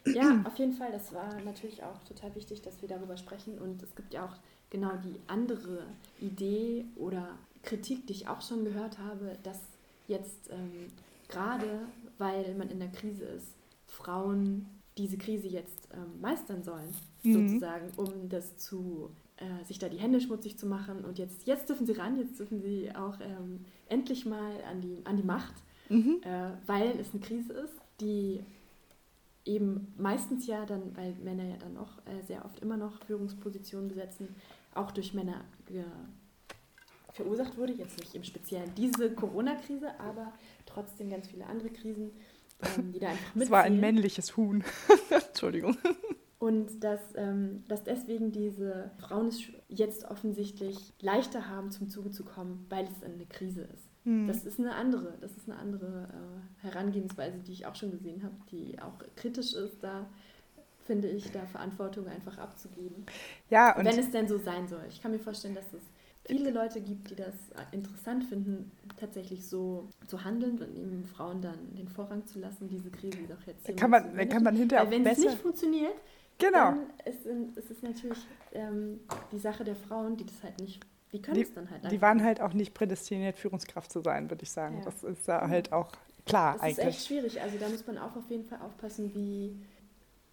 Ja, auf jeden Fall. Das war natürlich auch total wichtig, dass wir darüber sprechen. Und es gibt ja auch genau die andere Idee oder Kritik, die ich auch schon gehört habe, dass jetzt ähm, gerade, weil man in der Krise ist, Frauen diese Krise jetzt ähm, meistern sollen, Mhm. sozusagen, um das zu äh, sich da die Hände schmutzig zu machen. Und jetzt, jetzt dürfen sie ran, jetzt dürfen sie auch ähm, endlich mal an die, an die Macht Mhm. äh, weil es eine Krise ist, die eben meistens ja dann, weil Männer ja dann auch äh, sehr oft immer noch Führungspositionen besetzen, auch durch Männer ge verursacht wurde. Jetzt nicht im Speziellen diese Corona-Krise, aber trotzdem ganz viele andere Krisen, ähm, die da einfach Es war ein männliches Huhn. Entschuldigung. Und dass, ähm, dass deswegen diese Frauen es jetzt offensichtlich leichter haben, zum Zuge zu kommen, weil es eine Krise ist. Hm. Das ist eine andere, das ist eine andere äh, Herangehensweise, die ich auch schon gesehen habe, die auch kritisch ist, da finde ich, da Verantwortung einfach abzugeben. Ja, und Wenn es denn so sein soll. Ich kann mir vorstellen, dass es viele Leute gibt, die das äh, interessant finden, tatsächlich so zu handeln und eben Frauen dann den Vorrang zu lassen, diese Krise doch jetzt kann man, zu kann man hinterher Weil wenn es nicht funktioniert, Genau. dann ist, ist es natürlich ähm, die Sache der Frauen, die das halt nicht die können die, es dann halt. Die einfach waren nicht. halt auch nicht prädestiniert, Führungskraft zu sein, würde ich sagen. Ja. Das ist da halt auch klar Das ist eigentlich. echt schwierig. Also da muss man auch auf jeden Fall aufpassen, wie,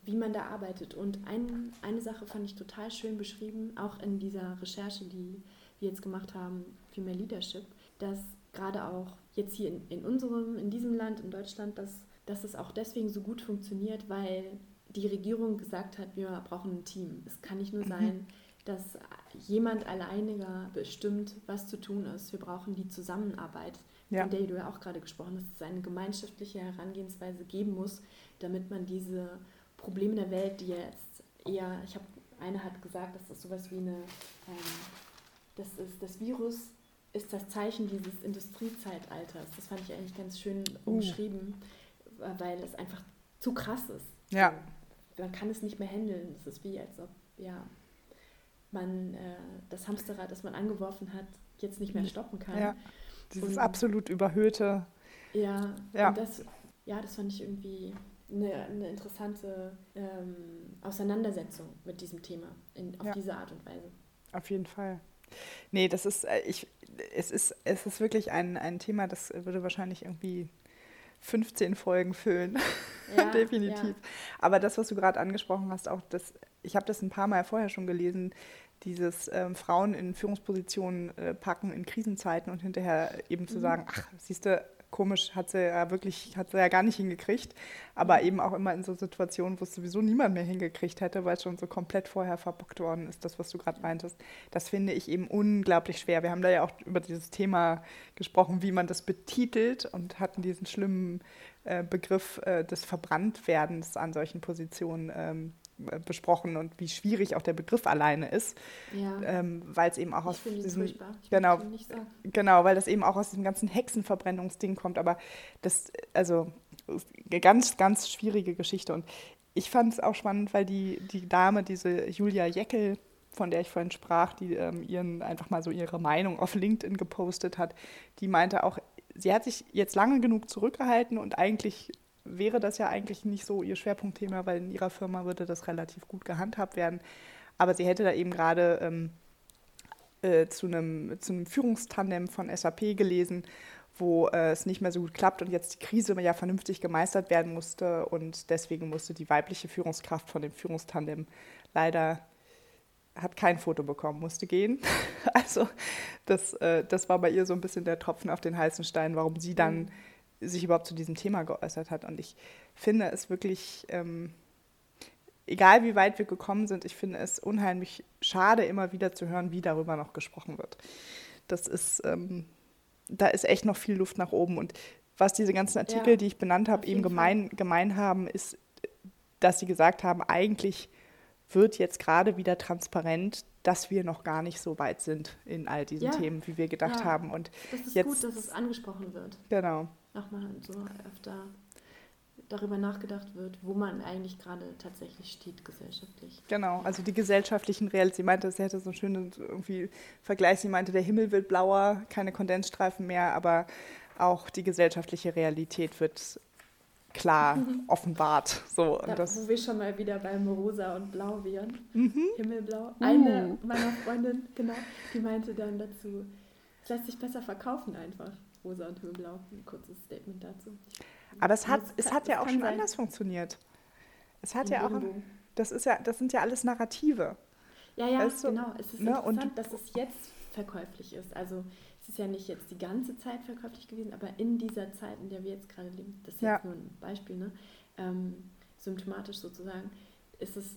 wie man da arbeitet. Und ein, eine Sache fand ich total schön beschrieben, auch in dieser Recherche, die wir jetzt gemacht haben, Female Leadership, dass gerade auch jetzt hier in, in unserem, in diesem Land, in Deutschland, dass, dass es auch deswegen so gut funktioniert, weil die Regierung gesagt hat, wir brauchen ein Team. Es kann nicht nur Mhm. sein, dass jemand alleiniger bestimmt, was zu tun ist. Wir brauchen die Zusammenarbeit Ja. von der du ja auch gerade gesprochen hast, dass es eine gemeinschaftliche Herangehensweise geben muss, damit man diese Probleme der Welt, die jetzt eher, ich habe, eine hat gesagt, dass das sowas wie eine, ähm, das ist, das Virus ist das Zeichen dieses Industriezeitalters. Das fand ich eigentlich ganz schön Uh. umschrieben, weil es einfach zu krass ist. Ja. Man kann es nicht mehr handeln. Es ist wie, als ob, ja, man äh, das Hamsterrad, das man angeworfen hat, jetzt nicht mehr stoppen kann. Ja. Dieses Und- absolut überhöhte. Ja, Ja. Und das, ja, das fand ich irgendwie eine, eine interessante ähm, Auseinandersetzung mit diesem Thema in, auf Ja. diese Art und Weise. Auf jeden Fall. Nee, das ist, äh, ich, es ist, es ist wirklich ein, ein Thema, das würde wahrscheinlich irgendwie 15 Folgen füllen. Ja, Definitiv. Aber das, was du gerade angesprochen hast, auch das, ich habe das ein paar Mal vorher schon gelesen, dieses ähm, Frauen in Führungspositionen äh, packen in Krisenzeiten und hinterher eben zu Mhm. sagen, ach, siehst du, komisch, hat sie ja wirklich, hat sie ja gar nicht hingekriegt. Aber Mhm. eben auch immer in so Situationen, wo es sowieso niemand mehr hingekriegt hätte, weil es schon so komplett vorher verbockt worden ist, das, was du gerade meintest. Das finde ich eben unglaublich schwer. Wir haben da ja auch über dieses Thema gesprochen, wie man das betitelt und hatten diesen schlimmen äh, Begriff äh, des Verbranntwerdens an solchen Positionen ähm, äh, besprochen und wie schwierig auch der Begriff alleine ist, Ja, ähm, weil es eben auch ich aus diesem genau. Genau, weil das eben auch aus diesem ganzen Hexenverbrennungsding kommt. Aber das, also ganz, ganz schwierige Geschichte. Und ich fand es auch spannend, weil die, die Dame, diese Julia Jeckel, von der ich vorhin sprach, die ähm, ihren einfach mal so ihre Meinung auf LinkedIn gepostet hat, die meinte auch, sie hat sich jetzt lange genug zurückgehalten und eigentlich wäre das ja eigentlich nicht so ihr Schwerpunktthema, weil in ihrer Firma würde das relativ gut gehandhabt werden. Aber sie hätte da eben gerade ähm, äh, zu einem, zu einem Führungstandem von SAP gelesen, wo äh, es nicht mehr so gut klappt und jetzt die Krise ja vernünftig gemeistert werden musste und deswegen musste die weibliche Führungskraft von dem Führungstandem leider hat kein Foto bekommen, musste gehen. Also das, äh, das war bei ihr so ein bisschen der Tropfen auf den heißen Stein, warum sie dann sich überhaupt zu diesem Thema geäußert hat. Und ich finde es wirklich, ähm, egal wie weit wir gekommen sind, ich finde es unheimlich schade, immer wieder zu hören, wie darüber noch gesprochen wird. Das ist, ähm, da ist echt noch viel Luft nach oben. Und was diese ganzen Artikel, Ja, die ich benannt habe, eben gemein, gemein haben, ist, dass sie gesagt haben, eigentlich wird jetzt gerade wieder transparent, dass wir noch gar nicht so weit sind in all diesen Ja. Themen, wie wir gedacht Ja. haben. Und Das ist Jetzt- gut, dass es angesprochen wird. genau, Nochmal so öfter darüber nachgedacht wird, wo man eigentlich gerade tatsächlich steht gesellschaftlich. genau. Also die gesellschaftlichen Realitäten. Sie meinte, sie hätte so einen schönen irgendwie Vergleich. Sie meinte, der Himmel wird blauer, keine Kondensstreifen mehr, aber auch die gesellschaftliche Realität wird klar offenbart. So, Da, und das, wo wir schon mal wieder beim Rosa und Blau wären. mhm. Himmelblau. Uh. Eine meiner Freundinnen, genau, die meinte dann dazu, es lässt sich besser verkaufen einfach. Rosa und Himmelblau. Ein kurzes Statement dazu. Aber es hat, es hat ja auch schon sein. anders funktioniert. Es hat ja auch, das ist ja, das sind ja alles Narrative. Ja, ja, Weißt du, genau. Es ist ne, interessant, dass es jetzt verkäuflich ist. Also es ist ja nicht jetzt die ganze Zeit verkäuflich gewesen, aber in dieser Zeit, in der wir jetzt gerade leben, das ist Ja. jetzt nur ein Beispiel, ne? ähm, symptomatisch sozusagen, ist es,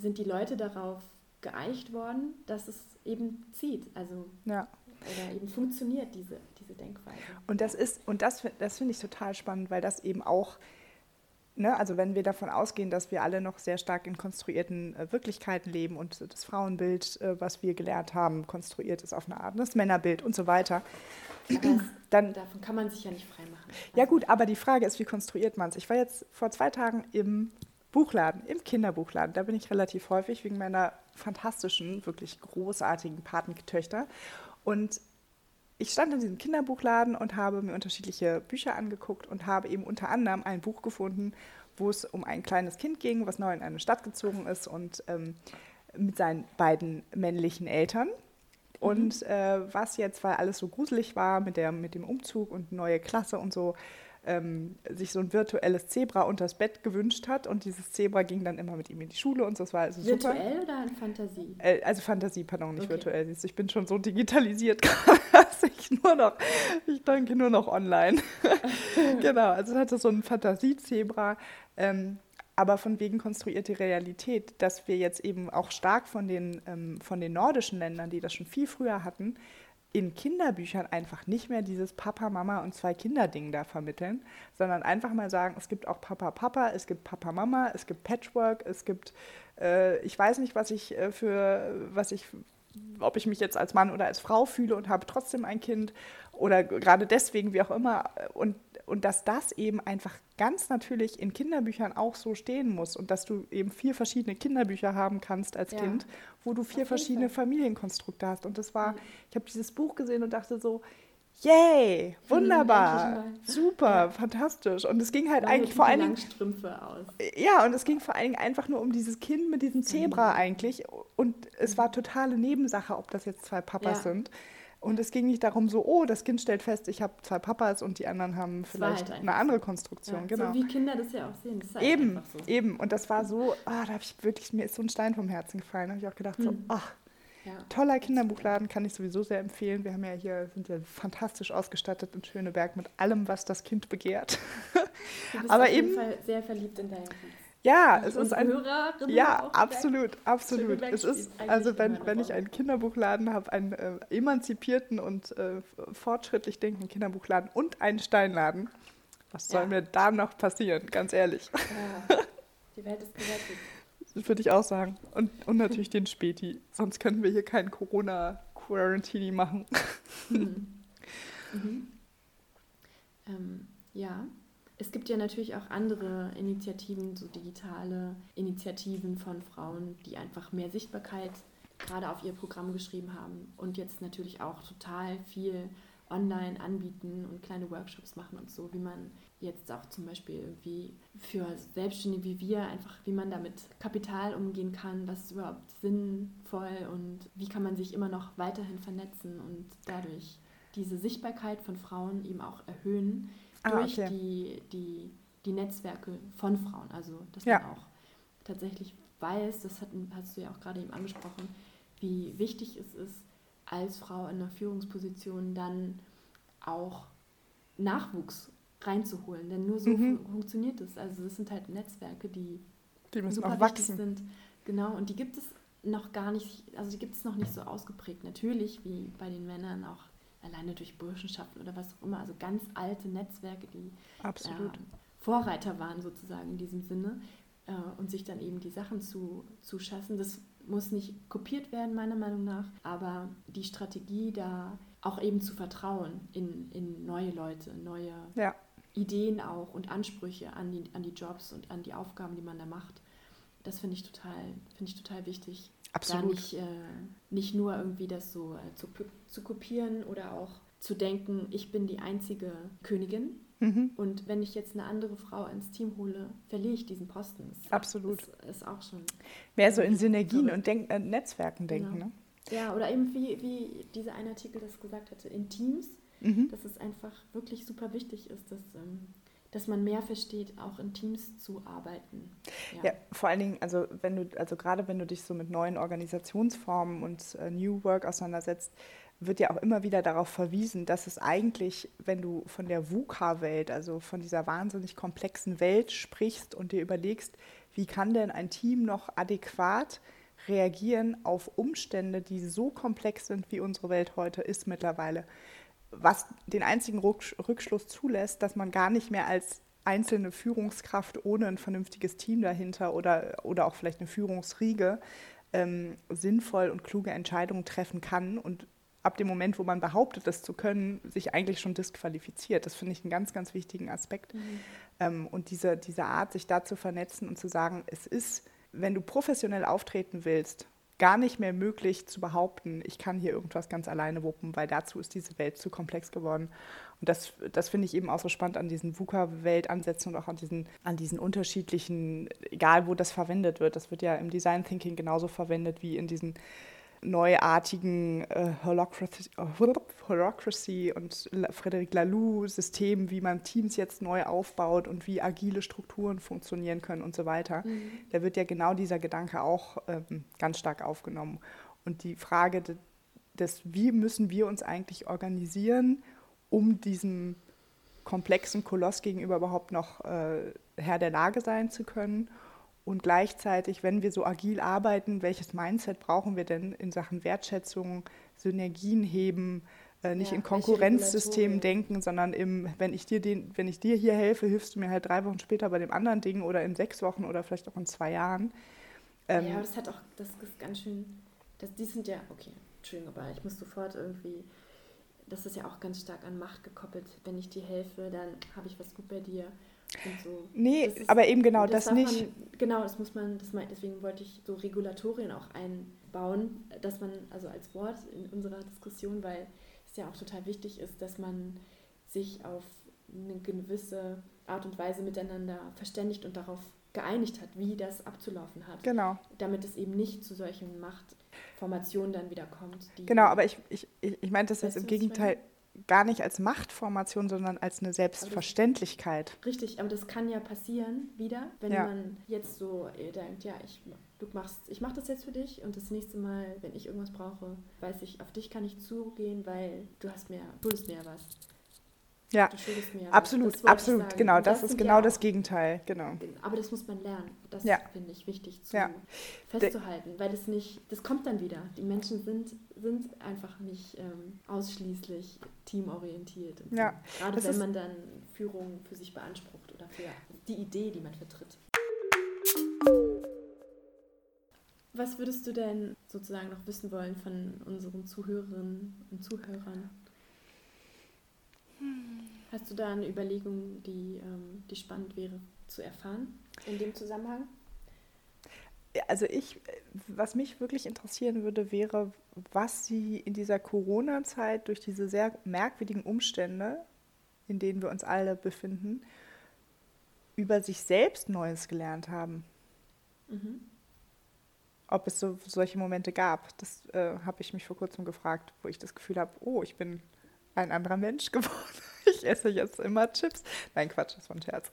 sind die Leute darauf geeicht worden, dass es eben zieht, also Ja. oder eben funktioniert, diese, diese Denkweise. Und das ist, und das, das finde ich total spannend, weil das eben auch, ne, also wenn wir davon ausgehen, dass wir alle noch sehr stark in konstruierten äh, Wirklichkeiten leben und das Frauenbild, äh, was wir gelernt haben, konstruiert ist auf eine Art, das Männerbild und so weiter, Aber dann davon kann man sich ja nicht freimachen. Ja gut, aber die Frage ist, wie konstruiert man es? Ich war jetzt vor zwei Tagen im Buchladen, im Kinderbuchladen. Da bin ich relativ häufig wegen meiner fantastischen, wirklich großartigen Patentöchter. Und ich stand in diesem Kinderbuchladen und habe mir unterschiedliche Bücher angeguckt und habe eben unter anderem ein Buch gefunden, wo es um ein kleines Kind ging, was neu in eine Stadt gezogen ist und ähm, mit seinen beiden männlichen Eltern. Und äh, was jetzt, weil alles so gruselig war mit, der, mit dem Umzug und neue Klasse und so, ähm, sich so ein virtuelles Zebra unters Bett gewünscht hat. Und dieses Zebra ging dann immer mit ihm in die Schule und so. Das war also Virtuell super. oder in Fantasie? Äh, also Fantasie, pardon, nicht Okay. virtuell. Ich bin schon so digitalisiert, dass ich nur noch, ich denke nur noch online. genau, also es hatte so ein Fantasiezebra. Ähm, aber von wegen konstruierte Realität, dass wir jetzt eben auch stark von den, ähm, von den nordischen Ländern, die das schon viel früher hatten, in Kinderbüchern einfach nicht mehr dieses Papa, Mama und zwei Kinder-Ding da vermitteln, sondern einfach mal sagen, es gibt auch Papa, Papa, es gibt Papa, Mama, es gibt Patchwork, es gibt, äh, ich weiß nicht, was ich äh, für, was ich, ob ich mich jetzt als Mann oder als Frau fühle und habe trotzdem ein Kind oder gerade deswegen, wie auch immer. Und, und dass das eben einfach ganz natürlich in Kinderbüchern auch so stehen muss und dass du eben vier verschiedene Kinderbücher haben kannst als Ja. Kind, wo du vier verschiedene Fall. Familienkonstrukte hast. Und das war, Mhm. ich habe dieses Buch gesehen und dachte so, yay, wunderbar, super, Ja. fantastisch. Und es ging halt Lange eigentlich vor allen Dingen Langstrümpfe aus. ja, und es ging vor allen Dingen einfach nur um dieses Kind mit diesem Zebra eigentlich. Und es war totale Nebensache, ob das jetzt zwei Papas Ja. sind. Und es ging nicht darum, so, oh, das Kind stellt fest, ich habe zwei Papas und die anderen haben vielleicht halt eine andere. Konstruktion. Ja, genau. So wie Kinder das ja auch sehen. Halt Eben, so. eben. Und das war so, ah, da habe ich wirklich, mir ist so ein Stein vom Herzen gefallen. Da habe ich auch gedacht, so, Hm. ach, Ja. toller Kinderbuchladen, kann ich sowieso sehr empfehlen. Wir haben ja hier, sind ja fantastisch ausgestattet in Schöneberg mit allem, was das Kind begehrt. Du bist Aber auf jeden eben- Fall sehr verliebt in dein Buch. Ja, es ist ein Hörerinnen Ja, absolut, absolut. Es ist, also wenn, wenn ich einen Kinderbuchladen habe, einen äh, emanzipierten und äh, fortschrittlich denkenden Kinderbuchladen und einen Steinladen, was soll Ja. mir da noch passieren, ganz ehrlich? Ja. Die Welt ist gerettet. Das würde ich auch sagen. Und, und natürlich den Späti, sonst könnten wir hier keinen Corona-Quarantini machen. Hm. Mhm. Ähm, ja, es gibt ja natürlich auch andere Initiativen, so digitale Initiativen von Frauen, die einfach mehr Sichtbarkeit gerade auf ihr Programm geschrieben haben und jetzt natürlich auch total viel online anbieten und kleine Workshops machen und so, wie man jetzt auch zum Beispiel irgendwie für Selbstständige wie wir einfach, wie man damit Kapital umgehen kann, was ist überhaupt sinnvoll und wie kann man sich immer noch weiterhin vernetzen und dadurch diese Sichtbarkeit von Frauen eben auch erhöhen Ah, durch okay. die, die, die Netzwerke von Frauen. Also dass Ja. man auch tatsächlich weiß, das hat, hast du ja auch gerade eben angesprochen, wie wichtig es ist, als Frau in einer Führungsposition dann auch Nachwuchs reinzuholen. Denn nur so Mhm. fun funktioniert es. Also es sind halt Netzwerke, die Die müssen super auch wichtig wachsen. sind. Genau, und die gibt es noch gar nicht, also die gibt es noch nicht so ausgeprägt. Natürlich, wie bei den Männern auch alleine durch Burschenschaften oder was auch immer, also ganz alte Netzwerke, die Absolut. ähm, Vorreiter waren sozusagen in diesem Sinne äh, und sich dann eben die Sachen zu, zu schaffen. Das muss nicht kopiert werden, meiner Meinung nach, aber die Strategie da auch eben zu vertrauen in, in neue Leute, neue Ja, Ideen auch und Ansprüche an die, an die Jobs und an die Aufgaben, die man da macht. Das finde ich total, finde ich total wichtig. Da absolut. nicht, äh, nicht nur irgendwie das so äh, zu, zu kopieren oder auch zu denken, ich bin die einzige Königin Mhm. und wenn ich jetzt eine andere Frau ins Team hole, verliere ich diesen Posten. Das Absolut. Ist, ist auch schon. Mehr so in Synergien Verrückt. und Denk äh, Netzwerken denken. Genau. Ne? Ja, oder eben wie, wie dieser eine Artikel das gesagt hatte, in Teams, Mhm. dass es einfach wirklich super wichtig ist, dass, ähm, dass man mehr versteht, auch in Teams zu arbeiten. Ja, vor allen Dingen, also wenn du, also gerade wenn du dich so mit neuen Organisationsformen und äh, New Work auseinandersetzt, wird ja auch immer wieder darauf verwiesen, dass es eigentlich, wenn du von der VUCA-Welt, also von dieser wahnsinnig komplexen Welt sprichst und dir überlegst, wie kann denn ein Team noch adäquat reagieren auf Umstände, die so komplex sind, wie unsere Welt heute ist mittlerweile, was den einzigen Rücksch- Rückschluss zulässt, dass man gar nicht mehr als einzelne Führungskraft ohne ein vernünftiges Team dahinter oder, oder auch vielleicht eine Führungsriege ähm, sinnvoll und kluge Entscheidungen treffen kann und ab dem Moment, wo man behauptet, das zu können, sich eigentlich schon disqualifiziert. Das finde ich einen ganz, ganz wichtigen Aspekt. Mhm. Ähm, und diese, diese Art, sich da zu vernetzen und zu sagen, es ist, wenn du professionell auftreten willst, gar nicht mehr möglich zu behaupten, ich kann hier irgendwas ganz alleine wuppen, weil dazu ist diese Welt zu komplex geworden. Und das, das finde ich eben auch so spannend an diesen VUCA-Weltansätzen und auch an diesen, an diesen unterschiedlichen, egal wo das verwendet wird. Das wird ja im Design Thinking genauso verwendet wie in diesen neuartigen äh, Holocracy, Holocracy und Frederic Laloux-System, wie man Teams jetzt neu aufbaut und wie agile Strukturen funktionieren können und so weiter. Mhm. Da wird ja genau dieser Gedanke auch ähm, ganz stark aufgenommen. Und die Frage des, wie müssen wir uns eigentlich organisieren, um diesem komplexen Koloss gegenüber überhaupt noch äh, Herr der Lage sein zu können. Und gleichzeitig, wenn wir so agil arbeiten, welches Mindset brauchen wir denn in Sachen Wertschätzung, Synergien heben, äh, nicht ja, in Konkurrenzsystemen denken, sondern im, wenn ich dir den, wenn ich dir hier helfe, hilfst du mir halt drei Wochen später bei dem anderen Ding oder in sechs Wochen oder vielleicht auch in zwei Jahren. Ähm, ja, das hat auch, das ist ganz schön, das, die sind ja, okay, Entschuldigung, aber ich muss sofort irgendwie das ist ja auch ganz stark an Macht gekoppelt. Wenn ich dir helfe, dann habe ich was gut bei dir. Und so. Nee, ist, aber eben genau das, das nicht. Man, genau, das muss man, das mein, deswegen wollte ich so Regulatorien auch einbauen, dass man, also als Wort in unserer Diskussion, weil es ja auch total wichtig ist, dass man sich auf eine gewisse Art und Weise miteinander verständigt und darauf geeinigt hat, wie das abzulaufen hat. Genau. Damit es eben nicht zu solchen Machtformationen dann wieder kommt. genau, aber ich, ich, ich meinte das jetzt im Gegenteil gar nicht als Machtformation, sondern als eine Selbstverständlichkeit. Richtig, aber das kann ja passieren wieder, wenn ja. man jetzt so äh, denkt, ja, ich, du machst, ich mache das jetzt für dich und das nächste Mal, wenn ich irgendwas brauche, weiß ich, auf dich kann ich zugehen, weil du hast mehr, du mir was. Ja, absolut, absolut, genau, das, das ist genau ja das Gegenteil, genau. Aber das muss man lernen, das ja. finde ich wichtig zu ja. festzuhalten, weil das nicht, das kommt dann wieder. Die Menschen sind, sind einfach nicht ähm, ausschließlich teamorientiert. Ja. So. Gerade wenn man dann Führung für sich beansprucht oder für die Idee, die man vertritt. Was würdest du denn sozusagen noch wissen wollen von unseren Zuhörerinnen und Zuhörern? Hast du da eine Überlegung, die, ähm, die spannend wäre zu erfahren in dem Zusammenhang? Also ich, was mich wirklich interessieren würde, wäre, was Sie in dieser Corona-Zeit durch diese sehr merkwürdigen Umstände, in denen wir uns alle befinden, über sich selbst Neues gelernt haben. Mhm. Ob es so, solche Momente gab, das äh, habe ich mich vor kurzem gefragt, wo ich das Gefühl habe, oh, ich bin ein anderer Mensch geworden. Ich esse jetzt immer Chips. Nein, Quatsch, das war ein Scherz.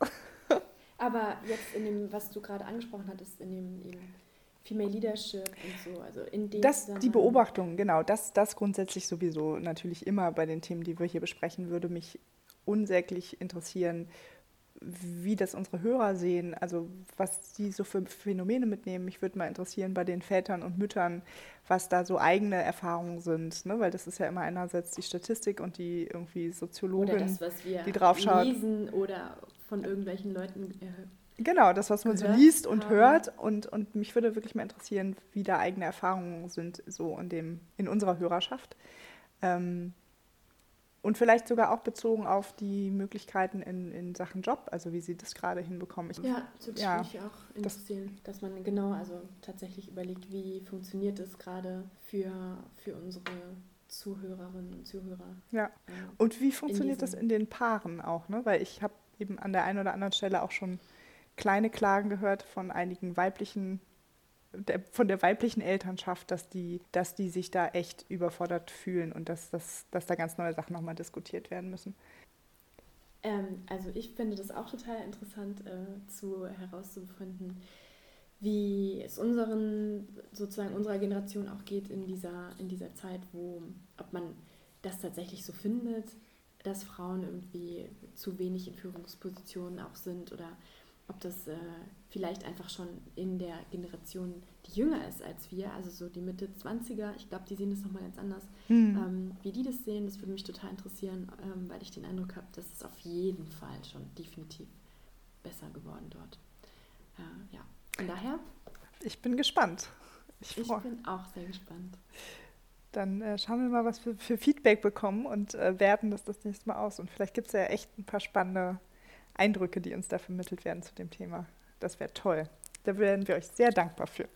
Aber jetzt in dem, was du gerade angesprochen hattest, in dem eben Female Leadership und so, also in dem Das, die Beobachtung, genau, das, das grundsätzlich sowieso natürlich immer bei den Themen, die wir hier besprechen, würde mich unsäglich interessieren, wie das unsere Hörer sehen, also was sie so für Phänomene mitnehmen. Mich würde mal interessieren bei den Vätern und Müttern, was da so eigene Erfahrungen sind, ne? weil das ist ja immer einerseits die Statistik und die irgendwie Soziologin, oder das, was wir die draufschaut. lesen oder von irgendwelchen Leuten äh, Genau, das, was man so liest und haben. hört. Und, und mich würde wirklich mal interessieren, wie da eigene Erfahrungen sind, so in, dem, in unserer Hörerschaft. Ähm, und vielleicht sogar auch bezogen auf die Möglichkeiten in, in Sachen Job, also wie Sie das gerade hinbekommen. Ich, ja, das würde ja, mich auch interessieren, das, dass man genau, also tatsächlich überlegt, wie funktioniert das gerade für, für unsere Zuhörerinnen und Zuhörer. Ja, und wie funktioniert in das in den Paaren auch, ne? Weil ich habe eben an der einen oder anderen Stelle auch schon kleine Klagen gehört von einigen weiblichen der, von der weiblichen Elternschaft, dass die, dass die sich da echt überfordert fühlen und dass, dass, dass da ganz neue Sachen nochmal diskutiert werden müssen. Ähm, also ich finde das auch total interessant äh, zu herauszufinden, wie es unseren, sozusagen unserer Generation auch geht in dieser, in dieser Zeit, wo, ob man das tatsächlich so findet, dass Frauen irgendwie zu wenig in Führungspositionen auch sind oder ob das äh, vielleicht einfach schon in der Generation, die jünger ist als wir, also so die Mitte 20er, ich glaube, die sehen das nochmal ganz anders, mhm. ähm, wie die das sehen, das würde mich total interessieren, ähm, weil ich den Eindruck habe, das ist auf jeden Fall schon definitiv besser geworden dort. Äh, ja, von daher. Ich bin gespannt. Ich, ich bin auch sehr gespannt. Dann äh, schauen wir mal, was wir für Feedback bekommen und äh, werten das das nächste Mal aus. Und vielleicht gibt es ja echt ein paar spannende Eindrücke, die uns da vermittelt werden zu dem Thema. Das wäre toll. Da wären wir euch sehr dankbar für.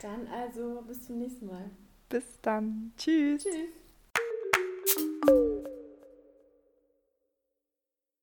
Dann also bis zum nächsten Mal. Bis dann. Tschüss. Tschüss.